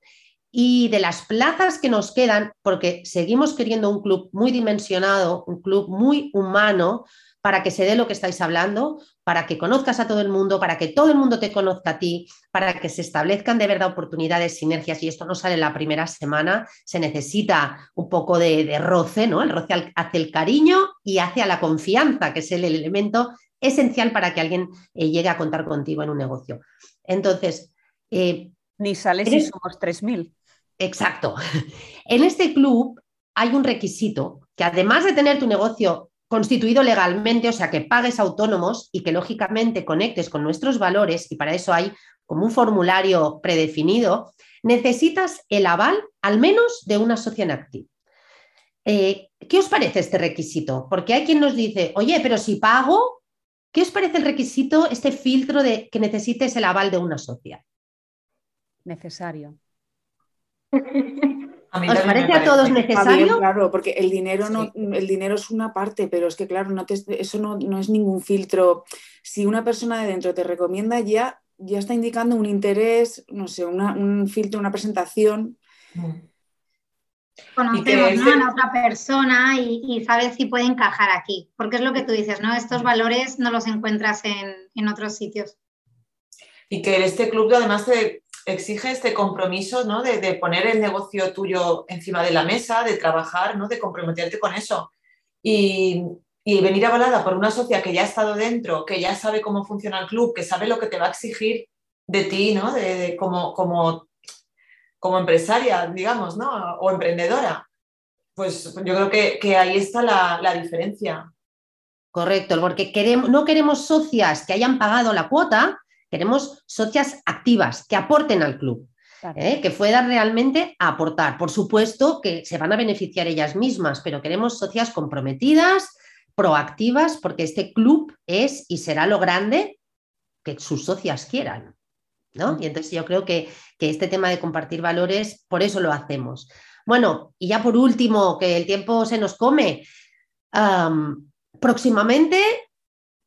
Y de las plazas que nos quedan, porque seguimos queriendo un club muy dimensionado, un club muy humano, para que se dé lo que estáis hablando, para que conozcas a todo el mundo, para que todo el mundo te conozca a ti, para que se establezcan de verdad oportunidades, sinergias, y esto no sale la primera semana, se necesita un poco de, roce, ¿no? El roce hace el cariño y hace la confianza, que es el elemento esencial para que alguien eh, llegue a contar contigo en un negocio. Entonces... Eh, Ni sale si somos 3.000. Exacto. En este club hay un requisito que además de tener tu negocio constituido legalmente, o sea, que pagues autónomos y que lógicamente conectes con nuestros valores, y para eso hay como un formulario predefinido, necesitas el aval al menos de una socia en activo. Eh, ¿Qué os parece este requisito? Porque hay quien nos dice, oye, pero si pago, ¿qué os parece el requisito, este filtro de que necesites el aval de una socia? Necesario. ¿Os parece a todos necesario? claro, porque el dinero, no, el dinero es una parte, pero es que, claro, no eso no, es ningún filtro. Si una persona de dentro te recomienda, ya, ya está indicando un interés, no sé, un filtro, una presentación. Conocemos a la otra persona y, sabes si puede encajar aquí, porque es lo que tú dices, ¿no? Estos valores no los encuentras en, en otros sitios. Y que este club además te, exige este compromiso ¿no? de, poner el negocio tuyo encima de la mesa, de trabajar, ¿no? de comprometerte con eso. Y, venir avalada por una socia que ya ha estado dentro, que ya sabe cómo funciona el club, que sabe lo que te va a exigir de ti, ¿no? de, como, como, como, empresaria, digamos, ¿no? o emprendedora. Pues yo creo que, ahí está la, la, diferencia. Correcto, porque queremos, no queremos socias que hayan pagado la cuota, Queremos socias activas que aporten al club, ¿eh? que puedan realmente aportar. Por supuesto que se van a beneficiar ellas mismas, pero queremos socias comprometidas, proactivas, porque este club es y será lo grande que sus socias quieran. ¿no? Y entonces yo creo que, este tema de compartir valores, por eso lo hacemos. Bueno, y ya por último, que el tiempo se nos come. próximamente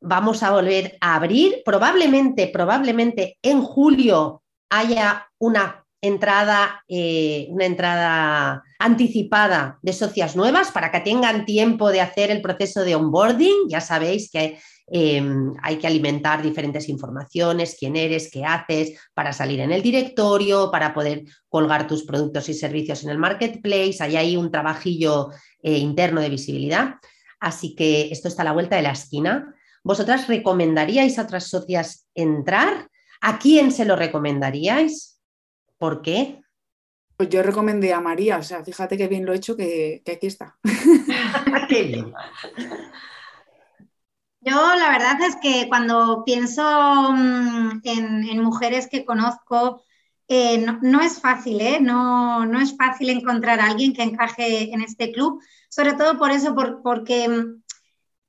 vamos a volver a abrir. Probablemente, probablemente en julio haya una entrada, eh, una entrada anticipada de socias nuevas para que tengan tiempo de hacer el proceso de onboarding. Ya sabéis que em, hay que alimentar diferentes informaciones, quién eres, qué haces, para salir en el directorio, para poder colgar tus productos y servicios en el marketplace. Hay un trabajillo eh, interno de visibilidad. Así que esto está a la vuelta de la esquina. ¿Vosotras recomendaríais a otras socias entrar? ¿A quién se lo recomendaríais? ¿Por qué? Pues yo recomendé a María, o sea, fíjate qué bien lo he hecho que, que aquí está. qué bien. Yo la verdad es que cuando pienso mm, en, en mujeres que conozco, eh, no, no, es fácil, ¿eh? No, no, es fácil encontrar a alguien que encaje en este club, sobre todo por eso, por, porque mm,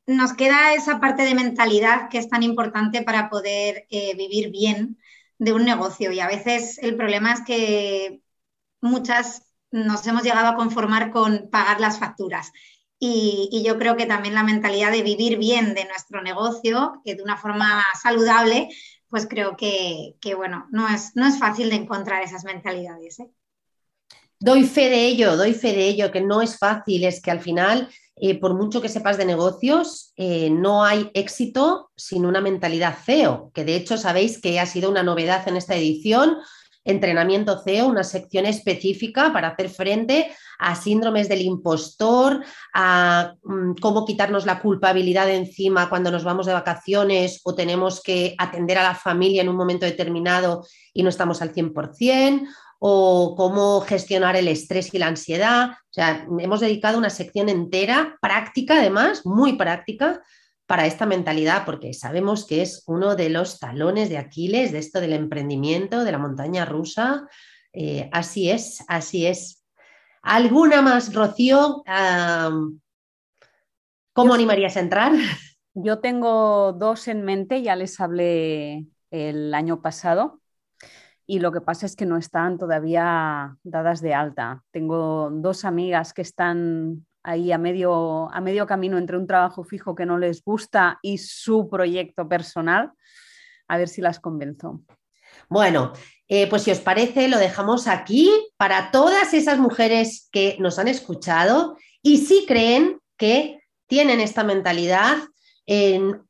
nos queda esa parte de mentalidad que es tan importante para poder eh, vivir bien de un negocio. Y a veces el problema es que muchas nos hemos llegado a conformar con pagar las facturas. Y, yo creo que también la mentalidad de vivir bien de nuestro negocio, que de una forma saludable, pues creo que, que bueno, no es, no es, fácil de encontrar esas mentalidades. ¿eh? Doy fe de ello, doy fe de ello, que no es fácil, es que al final, eh, por mucho que sepas de negocios, eh, no hay éxito sin una mentalidad CEO, que de hecho sabéis que ha sido una novedad en esta edición. Entrenamiento CEO, una sección específica para hacer frente a síndromes del impostor, a mm, cómo quitarnos la culpabilidad de encima cuando nos vamos de vacaciones o tenemos que atender a la familia en un momento determinado y no estamos al 100%, o cómo gestionar el estrés y la ansiedad. O sea, hemos dedicado una sección entera, práctica además, muy práctica, para esta mentalidad, porque sabemos que es uno de los talones de Aquiles de esto del emprendimiento, de la montaña rusa. Eh, así es, así es. ¿Alguna más, Rocío? ¿Cómo animarías a entrar? Yo tengo dos en mente, ya les hablé el año pasado y lo que pasa es que no están todavía dadas de alta. Tengo dos amigas que están ahí a medio, a medio camino entre un trabajo fijo que no les gusta y su proyecto personal, a ver si las convenzo. Bueno, eh, pues si os parece, lo dejamos aquí para todas esas mujeres que nos han escuchado y si creen que tienen esta mentalidad.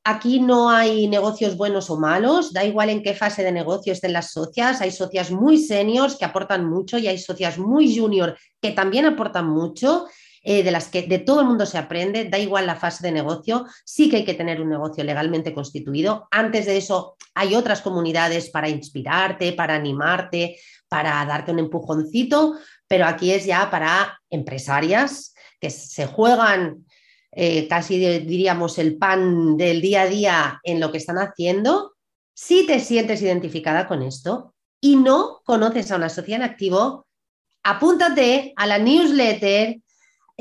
Aquí no hay negocios buenos o malos, da igual en qué fase de negocio estén las socias, hay socias muy seniors que aportan mucho y hay socias muy junior que también aportan mucho eh, de las que de todo el mundo se aprende, da igual la fase de negocio, sí que hay que tener un negocio legalmente constituido. Antes de eso hay otras comunidades para inspirarte, para animarte, para darte un empujoncito, pero aquí es ya para empresarias que se juegan eh, casi diríamos el pan del día a día en lo que están haciendo. Si te sientes identificada con esto y no conoces a una sociedad en activo, apúntate a la newsletter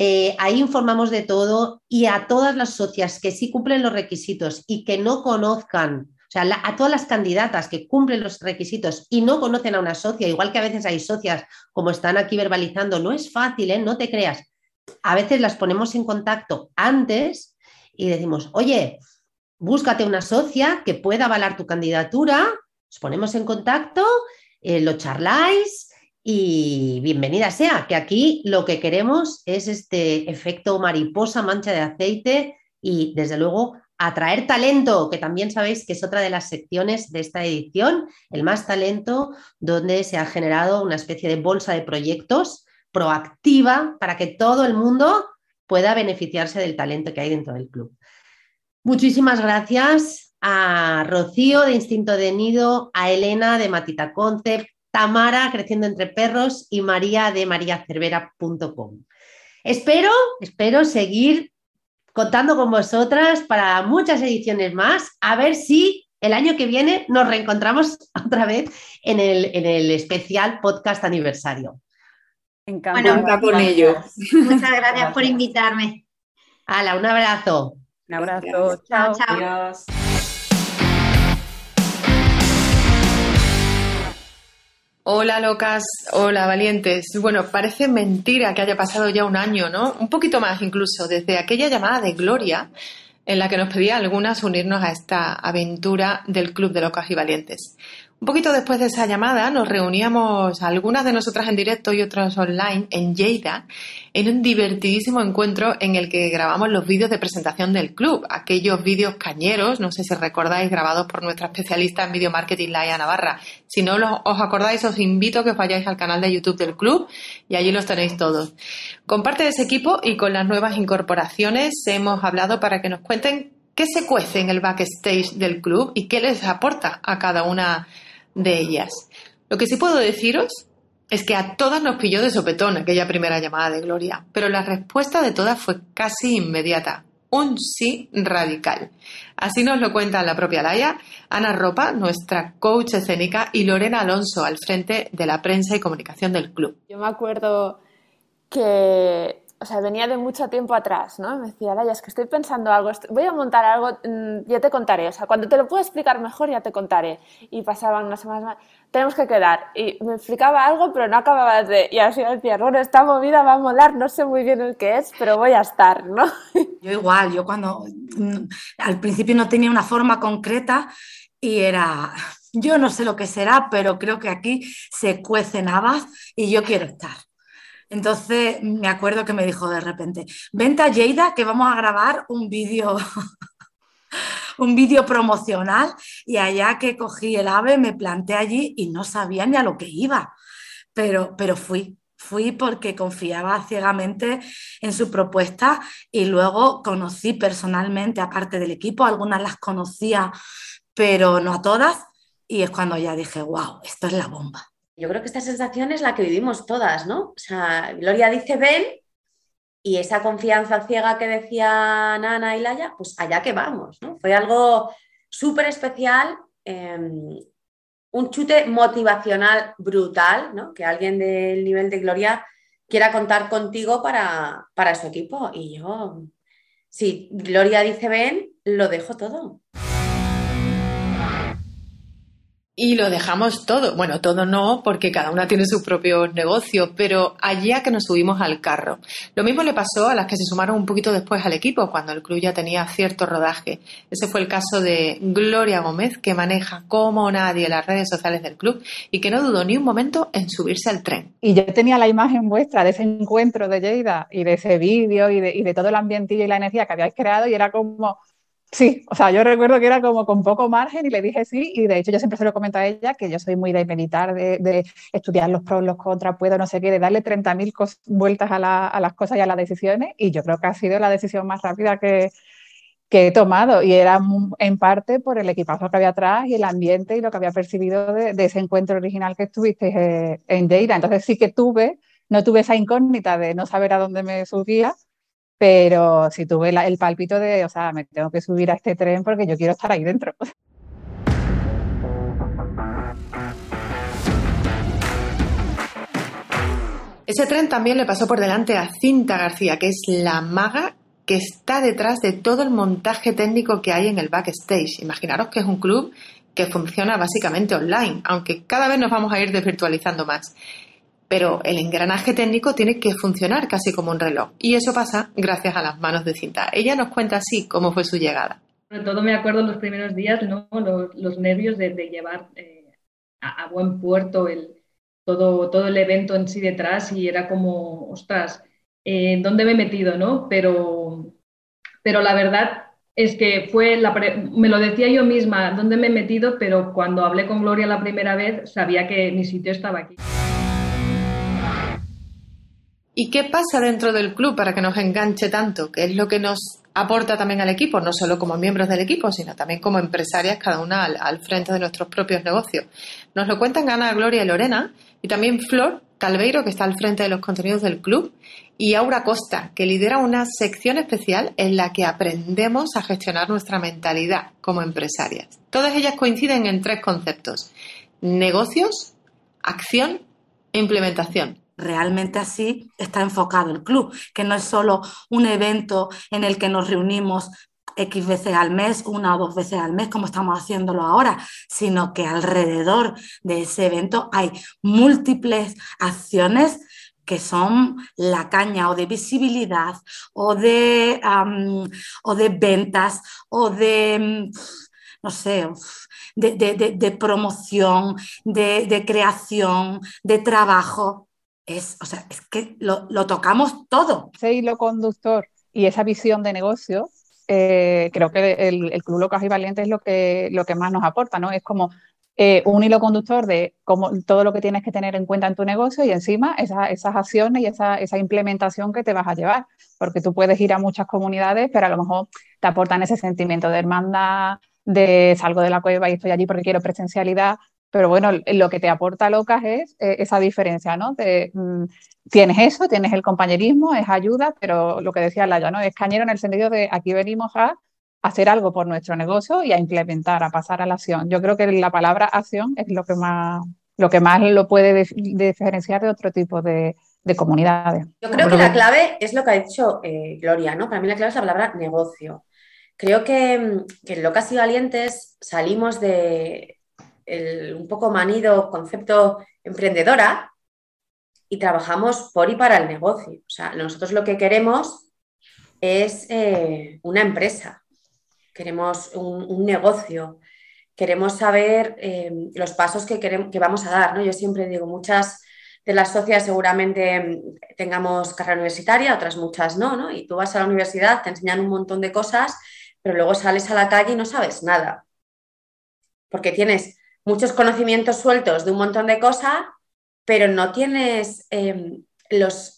eh, ahí informamos de todo y a todas las socias que sí cumplen los requisitos y que no conozcan, o sea, a todas las candidatas que cumplen los requisitos y no conocen a una socia, igual que a veces hay socias como están aquí verbalizando, no es fácil, ¿eh? no te creas. A veces las ponemos en contacto antes y decimos, oye, búscate una socia que pueda avalar tu candidatura, os ponemos en contacto, eh, lo charláis y bienvenida sea, que aquí lo que queremos es este efecto mariposa, mancha de aceite y desde luego atraer talento, que también sabéis que es otra de las secciones de esta edición, el más talento, donde se ha generado una especie de bolsa de proyectos proactiva para que todo el mundo pueda beneficiarse del talento que hay dentro del club. Muchísimas gracias a Rocío de Instinto de Nido, a Elena de Matita Concept, Tamara, Creciendo entre Perros, y María de mariacervera.com. Espero, espero seguir contando con vosotras para muchas ediciones más, a ver si el año que viene nos reencontramos otra vez en el, en el especial podcast aniversario. Encantada con ello. Muchas gracias por invitarme. Hala, un abrazo. Un abrazo. Chao, chao. Adiós. Hola locas, hola valientes. Bueno, parece mentira que haya pasado ya un año, ¿no? Un poquito más incluso, desde aquella llamada de Gloria en la que nos pedía algunas unirnos a esta aventura del Club de Locas y Valientes. Un poquito después de esa llamada nos reuníamos algunas de nosotras en directo y otras online en Lleida en un divertidísimo encuentro en el que grabamos los vídeos de presentación del club, aquellos vídeos cañeros, no sé si recordáis, grabados por nuestra especialista en video marketing Laia Navarra. Si no os acordáis, os invito a que os vayáis al canal de YouTube del club y allí los tenéis todos. Con parte de ese equipo y con las nuevas incorporaciones hemos hablado para que nos cuenten qué se cuece en el backstage del club y qué les aporta a cada una de ellas. Lo que sí puedo deciros es que a todas nos pilló de sopetón aquella primera llamada de Gloria, pero la respuesta de todas fue casi inmediata. Un sí radical. Así nos lo cuenta la propia Laia, Ana Ropa, nuestra coach escénica, y Lorena Alonso al frente de la prensa y comunicación del club. Yo me acuerdo que o sea, venía de mucho tiempo atrás, ¿no? Me decía, Laia, es que estoy pensando algo, voy a montar algo, mm, ya te contaré, o sea, cuando te lo puedo explicar mejor ya te contaré. Y pasaban unas semanas más, tenemos que quedar. Y me explicaba algo, pero no acababa de... Y así decía, bueno, esta movida va a molar, no sé muy bien el que es, pero voy a estar, ¿no? Yo igual, yo cuando mm, al principio no tenía una forma concreta y era, yo no sé lo que será, pero creo que aquí se cuecen habas y yo quiero estar. Entonces me acuerdo que me dijo de repente, vente a Lleida que vamos a grabar un vídeo, un vídeo promocional y allá que cogí el ave me planté allí y no sabía ni a lo que iba, pero, pero fui. Fui porque confiaba ciegamente en su propuesta y luego conocí personalmente, aparte del equipo, algunas las conocía, pero no a todas, y es cuando ya dije, wow, esto es la bomba. Yo creo que esta sensación es la que vivimos todas, ¿no? O sea, Gloria dice ven y esa confianza ciega que decía Nana y Laia, pues allá que vamos, ¿no? Fue algo súper especial, em, un chute motivacional brutal, ¿no? Que alguien del nivel de Gloria quiera contar contigo para, para su equipo. Y yo, si Gloria dice ven, lo dejo todo. Y lo dejamos todo. Bueno, todo no, porque cada una tiene su propio negocio, pero allá que nos subimos al carro. Lo mismo le pasó a las que se sumaron un poquito después al equipo, cuando el club ya tenía cierto rodaje. Ese fue el caso de Gloria Gómez, que maneja como nadie las redes sociales del club y que no dudó ni un momento en subirse al tren. Y yo tenía la imagen vuestra de ese encuentro de Lleida y de ese vídeo y de, y de todo el ambientillo y la energía que habíais creado y era como Sí, o sea, yo recuerdo que era como con poco margen y le dije sí, y de hecho yo siempre se lo comento a ella que yo soy muy de meditar, de, estudiar los pros, los contras, puedo, no sé qué, de darle 30.000 vueltas a, las cosas y a las decisiones, y yo creo que ha sido la decisión más rápida que, he tomado, y era en parte por el equipazo que había atrás y el ambiente y lo que había percibido de, ese encuentro original que estuviste eh, en Lleida. Entonces sí que tuve, no tuve esa incógnita de no saber a dónde me subía, pero si tuve el palpito de, o sea, me tengo que subir a este tren porque yo quiero estar ahí dentro. Ese tren también le pasó por delante a Cinta García, que es la maga que está detrás de todo el montaje técnico que hay en el backstage. Imaginaros que es un club que funciona básicamente online, aunque cada vez nos vamos a ir desvirtualizando más pero el engranaje técnico tiene que funcionar casi como un reloj y eso pasa gracias a las manos de cinta. Ella nos cuenta así cómo fue su llegada. Sobre todo me acuerdo los primeros días, ¿no? los, nervios de, llevar eh, a, buen puerto todo, todo el evento en sí detrás y era como, ostras, eh, ¿dónde me he metido? ¿no? Pero, pero la verdad es que fue, la me lo decía yo misma, ¿dónde me he metido? Pero cuando hablé con Gloria la primera vez sabía que mi sitio estaba aquí. ¿Y qué pasa dentro del club para que nos enganche tanto? ¿Qué es lo que nos aporta también al equipo? No solo como miembros del equipo, sino también como empresarias, cada una al, frente de nuestros propios negocios. Nos lo cuentan Ana, Gloria y Lorena, y también Flor Calveiro, que está al frente de los contenidos del club, y Aura Costa, que lidera una sección especial en la que aprendemos a gestionar nuestra mentalidad como empresarias. Todas ellas coinciden en tres conceptos. Negocios, acción e implementación realmente así está enfocado el club, que no es solo un evento en el que nos reunimos X veces al mes, una o dos veces al mes, como estamos haciéndolo ahora, sino que alrededor de ese evento hay múltiples acciones que son la caña o de visibilidad o de, o de ventas o de, no sé, de, promoción, de creación, de trabajo es, o sea, es que lo, tocamos todo. Ese hilo conductor y esa visión de negocio, eh, creo que el, el, Club Locas y Valientes es lo que, lo que más nos aporta, ¿no? Es como eh, un hilo conductor de cómo, todo lo que tienes que tener en cuenta en tu negocio y encima esas acciones y esa, esa, implementación que te vas a llevar, porque tú puedes ir a muchas comunidades, pero a lo mejor te aportan ese sentimiento de hermandad, de salgo de la cueva y estoy allí porque quiero presencialidad, Pero bueno, lo que te aporta Locas es eh, esa diferencia, ¿no? De, mm, tienes eso, tienes el compañerismo, es ayuda, pero lo que decía Laia, ¿no? Es cañero en el sentido de aquí venimos a hacer algo por nuestro negocio y a implementar, a pasar a la acción. Yo creo que la palabra acción es lo que más lo, que más lo puede diferenciar de otro tipo de, comunidades. Yo creo que la clave es lo que ha dicho eh, Gloria, ¿no? Para mí la clave es la palabra negocio. Creo que, que en Locas y Valientes salimos de un poco manido concepto emprendedora y trabajamos por y para el negocio. O sea, nosotros lo que queremos es eh, una empresa, queremos un, negocio, queremos saber eh, los pasos que, queremos, que vamos a dar. ¿no? Yo siempre digo, muchas de las socias seguramente mm, tengamos carrera universitaria, otras muchas no, ¿no? Y tú vas a la universidad, te enseñan un montón de cosas, pero luego sales a la calle y no sabes nada. Porque tienes muchos conocimientos sueltos de un montón de cosas, pero no tienes em, los,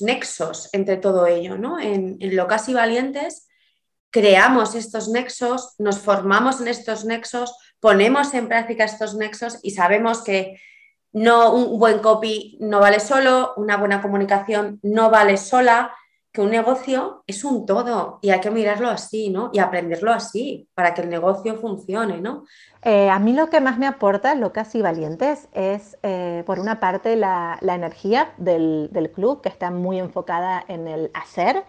nexos entre todo ello, ¿no? En, en lo casi valientes creamos estos nexos, nos formamos en estos nexos, ponemos en práctica estos nexos y sabemos que no un buen copy no vale solo, una buena comunicación no vale sola, que un negocio es un todo y hay que mirarlo así, ¿no? Y aprenderlo así para que el negocio funcione, ¿no? Eh, a mí lo que más me aporta Locas y Valientes es, eh, por una parte, la, energía del, club, que está muy enfocada en el hacer,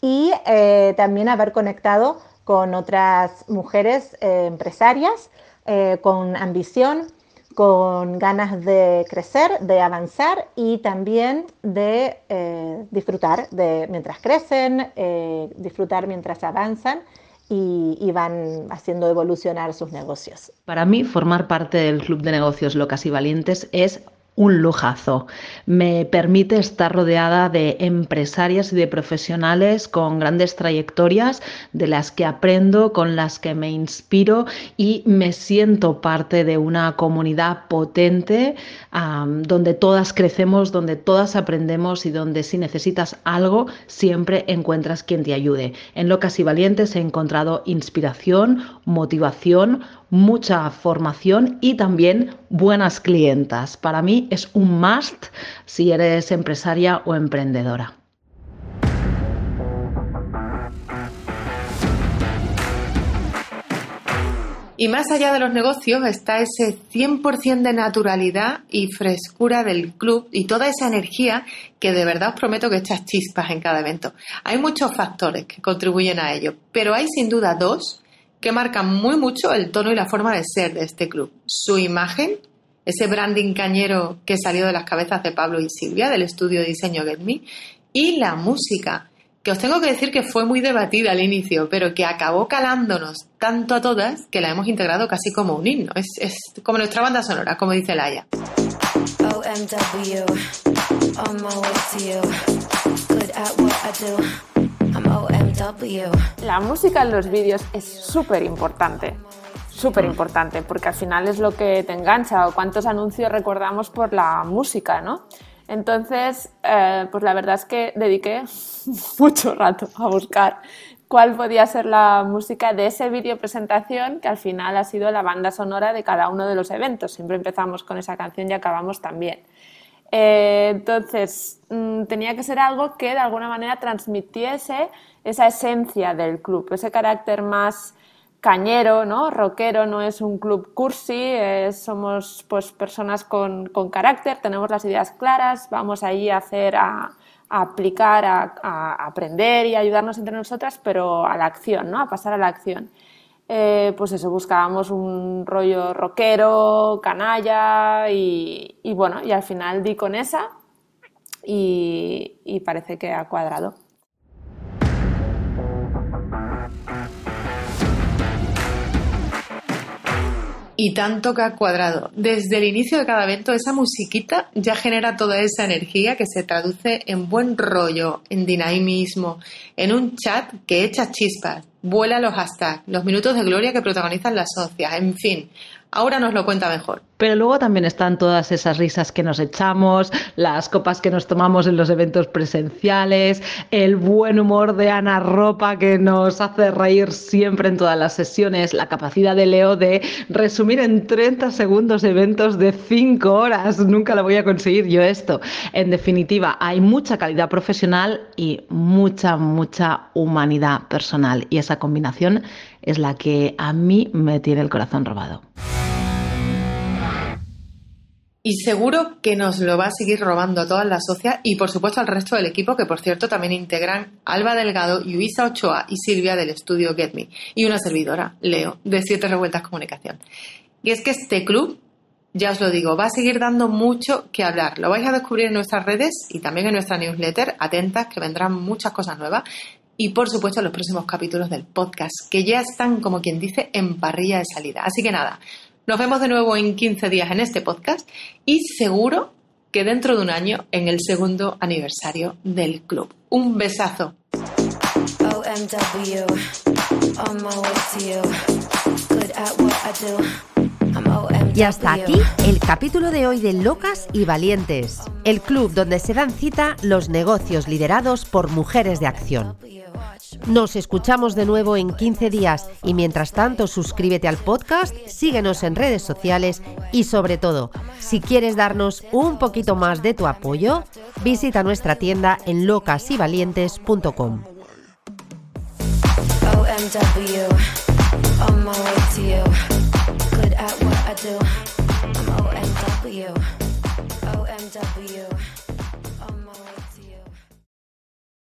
y eh, también haber conectado con otras mujeres empresarias con ambición, con ganas de crecer, de avanzar y también de eh, disfrutar de mientras crecen, eh, disfrutar mientras avanzan y, y, van haciendo evolucionar sus negocios. Para mí, formar parte del Club de Negocios Locas y Valientes es un lujazo. Me permite estar rodeada de empresarias y de profesionales con grandes trayectorias, de las que aprendo, con las que me inspiro y me siento parte de una comunidad potente donde todas crecemos, donde todas aprendemos y donde si necesitas algo siempre encuentras quien te ayude. En Locas y Valientes he encontrado inspiración, motivación, mucha formación y también buenas clientas. Para mí es un must si eres empresaria o emprendedora. Y más allá de los negocios está ese 100% de naturalidad y frescura del club y toda esa energía que de verdad os prometo que echas chispas en cada evento. Hay muchos factores que contribuyen a ello, pero hay sin duda dos que marcan muy mucho el tono y la forma de ser de este club. Su imagen, ese branding cañero que salió de las cabezas de Pablo y Silvia del estudio de diseño Get Me, y la música, que os tengo que decir que fue muy debatida al inicio, pero que acabó calándonos tanto a todas que la hemos integrado casi como un himno. Es, como nuestra banda sonora, como dice Laia. La música en los vídeos es súper importante, súper importante, porque al final es lo que te engancha o cuántos anuncios recordamos por la música, ¿no? Entonces, eh, pues la verdad es que dediqué mucho rato a buscar cuál podía ser la música de ese vídeo presentación que al final ha sido la banda sonora de cada uno de los eventos. Siempre empezamos con esa canción y acabamos también. Eh, entonces, mm, tenía que ser algo que de alguna manera transmitiese esa esencia del club, ese carácter más cañero, ¿no? Rockero, no es un club cursi, somos pues personas con, carácter, tenemos las ideas claras, vamos ahí a hacer, a, aplicar, a, aprender y ayudarnos entre nosotras, pero a la acción, ¿no? A pasar a la acción. Eh, pues eso, buscábamos un rollo rockero, canalla y, bueno, y al final di con esa y parece que ha cuadrado. Y tanto que ha cuadrado. Desde el inicio de cada evento, esa musiquita ya genera toda esa energía que se traduce en buen rollo, en dinamismo, en un chat que echa chispas, vuela los hashtags, los minutos de gloria que protagonizan las socias, en fin. Ahora nos lo cuenta mejor. Pero luego también están todas esas risas que nos echamos, las copas que nos tomamos en los eventos presenciales, el buen humor de Ana Ropa que nos hace reír siempre en todas las sesiones, la capacidad de Leo de resumir en 30 segundos eventos de 5 horas. Nunca lo voy a conseguir yo esto. En definitiva, hay mucha calidad profesional y mucha, mucha humanidad personal. Y esa combinación es la que a mí me tiene el corazón robado. Y seguro que nos lo va a seguir robando a todas las socias y por supuesto al resto del equipo, que por cierto también integran Alba Delgado, Luisa Ochoa y Silvia del estudio Get Me. Y una servidora, Leo, de Siete Revueltas Comunicación. Y es que este club, ya os lo digo, va a seguir dando mucho que hablar. Lo vais a descubrir en nuestras redes y también en nuestra newsletter. Atentas, que vendrán muchas cosas nuevas. Y por supuesto los próximos capítulos del podcast, que ya están, como quien dice, en parrilla de salida. Así que nada, nos vemos de nuevo en 15 días en este podcast y seguro que dentro de un año en el segundo aniversario del club. Un besazo. Y hasta aquí el capítulo de hoy de Locas y Valientes, el club donde se dan cita los negocios liderados por mujeres de acción. Nos escuchamos de nuevo en 15 días y mientras tanto suscríbete al podcast, síguenos en redes sociales y sobre todo, si quieres darnos un poquito más de tu apoyo, visita nuestra tienda en locasyvalientes.com. I do. I'm OMW. OMW.